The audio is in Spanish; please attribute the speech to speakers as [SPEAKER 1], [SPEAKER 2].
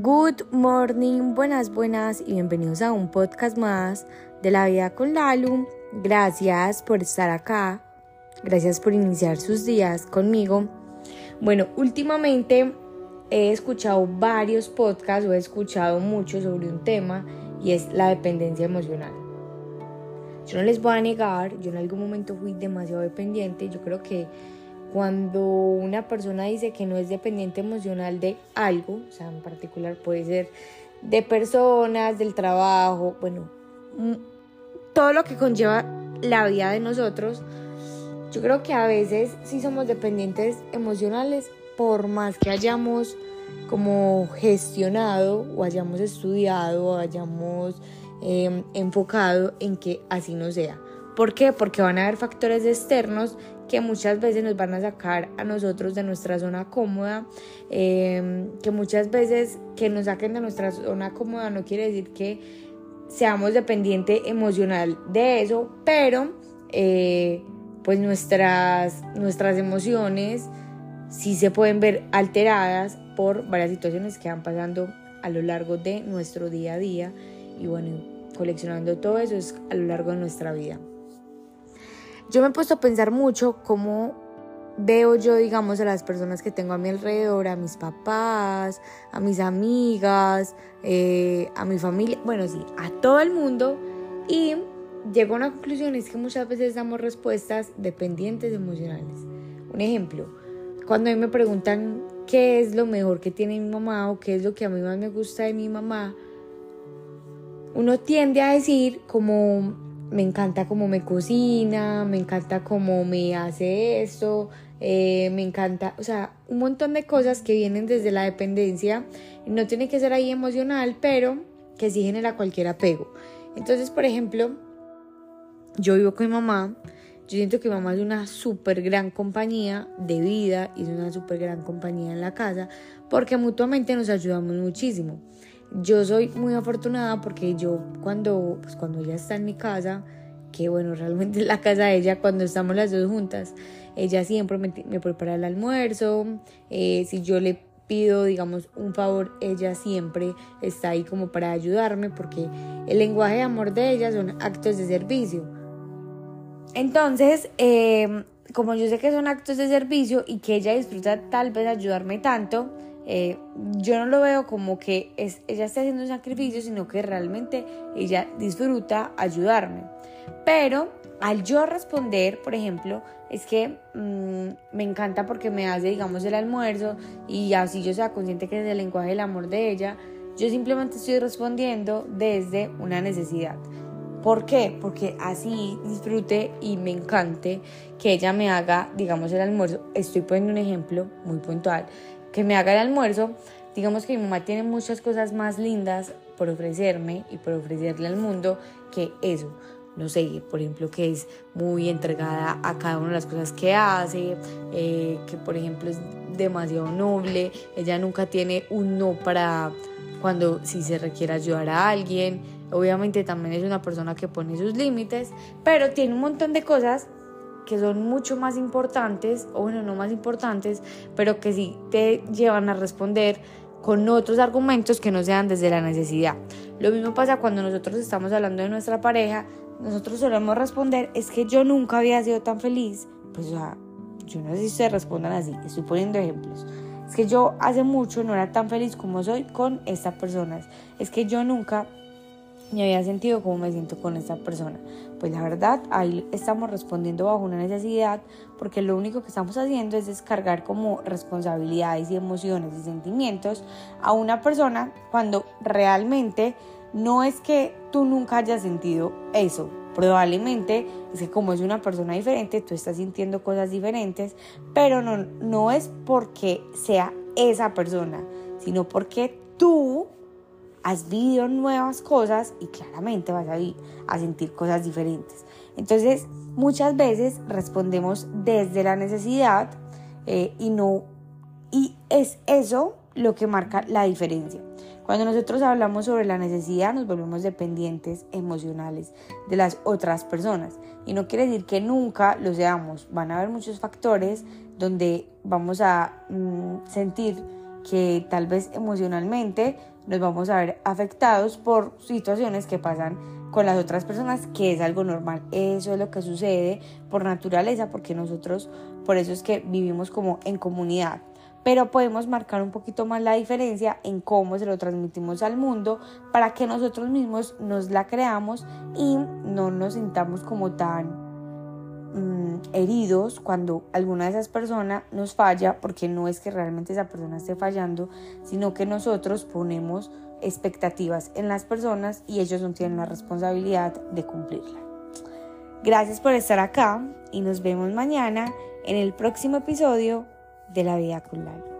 [SPEAKER 1] Good morning, buenas, buenas y bienvenidos a un podcast más de la vida con Lalu. Gracias por estar acá, gracias por iniciar sus días conmigo. Bueno, últimamente he escuchado varios podcasts o he escuchado mucho sobre un tema y es la dependencia emocional. Yo no les voy a negar, yo en algún momento fui demasiado dependiente, yo creo que cuando una persona dice que no es dependiente emocional de algo, o sea, en particular puede ser de personas, del trabajo, bueno, mm, todo lo que conlleva la vida de nosotros, yo creo que a veces sí somos dependientes emocionales por más que hayamos como gestionado o hayamos estudiado o hayamos em, enfocado en que así no sea. ¿Por qué? Porque van a haber factores externos que muchas veces nos van a sacar a nosotros de nuestra zona cómoda, em, que muchas veces que nos saquen de nuestra zona cómoda no quiere decir que seamos dependiente emocional de eso, pero eh, pues nuestras, nuestras emociones sí se pueden ver alteradas por varias situaciones que van pasando a lo largo de nuestro día a día y bueno, coleccionando todo eso es a lo largo de nuestra vida. Yo me he puesto a pensar mucho cómo veo yo, digamos, a las personas que tengo a mi alrededor, a mis papás, a mis amigas, eh, a mi familia, bueno, sí, a todo el mundo. Y llego a una conclusión, es que muchas veces damos respuestas dependientes emocionales. Un ejemplo, cuando a mí me preguntan qué es lo mejor que tiene mi mamá o qué es lo que a mí más me gusta de mi mamá, uno tiende a decir como me encanta cómo me cocina, me encanta cómo me hace esto, eh, me encanta, o sea, un montón de cosas que vienen desde la dependencia. No tiene que ser ahí emocional, pero que sí genera cualquier apego. Entonces, por ejemplo, yo vivo con mi mamá. Yo siento que mi mamá es una súper gran compañía de vida y es una súper gran compañía en la casa porque mutuamente nos ayudamos muchísimo yo soy muy afortunada porque yo cuando, pues cuando ella está en mi casa, que bueno, realmente es la casa de ella, cuando estamos las dos juntas, ella siempre me, prepara el almuerzo, eh, si yo le pido, digamos, un favor, ella siempre está ahí como para ayudarme porque el lenguaje de amor de ella son actos de servicio. Entonces, eh, como yo sé que son actos de servicio y que ella disfruta tal vez ayudarme tanto, eh, yo no lo veo como que ella esté haciendo un sacrificio, sino que realmente ella disfruta ayudarme. Pero al yo responder, por ejemplo, es que mm, me encanta porque me hace, digamos, el almuerzo y así yo sea consciente que es el lenguaje del amor de ella, yo simplemente estoy respondiendo desde una necesidad. ¿Por qué? Porque así disfrute y me encante que ella me haga, digamos, el almuerzo. Estoy poniendo un ejemplo muy puntual que me haga el almuerzo, digamos que mi mamá tiene muchas cosas más lindas por ofrecerme y por ofrecerle al mundo que eso. No sé, por ejemplo, que es muy entregada a cada una de las cosas que hace, eh, que por ejemplo es demasiado noble, ella nunca tiene un no para cuando si se requiere ayudar a alguien, obviamente también es una persona que pone sus límites, pero tiene un montón de cosas que son mucho más importantes, o bueno, no más importantes, pero que sí te llevan a responder con otros argumentos que no sean desde la necesidad. Lo mismo pasa cuando nosotros estamos hablando de nuestra pareja, nosotros solemos responder, es que yo nunca había sido tan feliz, pues o sea, yo no sé si ustedes respondan así, estoy poniendo ejemplos. Es que yo hace mucho no era tan feliz como soy con esta persona. Es que yo nunca me había sentido como me siento con esta persona. Pues la verdad, ahí estamos respondiendo bajo una necesidad porque lo único que estamos haciendo es descargar como responsabilidades y emociones y sentimientos a una persona cuando realmente no es que tú nunca hayas sentido eso. Probablemente es que como es una persona diferente, tú estás sintiendo cosas diferentes, pero no, no es porque sea esa persona, sino porque tú has vivido nuevas cosas y claramente vas a, a sentir cosas diferentes. Entonces, muchas veces respondemos desde la necesidad eh, y no, y es eso lo que marca la diferencia. Cuando nosotros hablamos sobre la necesidad, nos volvemos dependientes emocionales de las otras personas. Y no quiere decir que nunca lo seamos. Van a haber muchos factores donde vamos a mm, sentir que tal vez emocionalmente nos vamos a ver afectados por situaciones que pasan con las otras personas, que es algo normal. Eso es lo que sucede por naturaleza, porque nosotros, por eso es que vivimos como en comunidad. Pero podemos marcar un poquito más la diferencia en cómo se lo transmitimos al mundo para que nosotros mismos nos la creamos y no nos sintamos como tan Mm, heridos cuando alguna de esas personas nos falla, porque no es que realmente esa persona esté fallando, sino que nosotros ponemos expectativas en las personas y ellos no tienen la responsabilidad de cumplirla. Gracias por estar acá y nos vemos mañana en el próximo episodio de La Vida con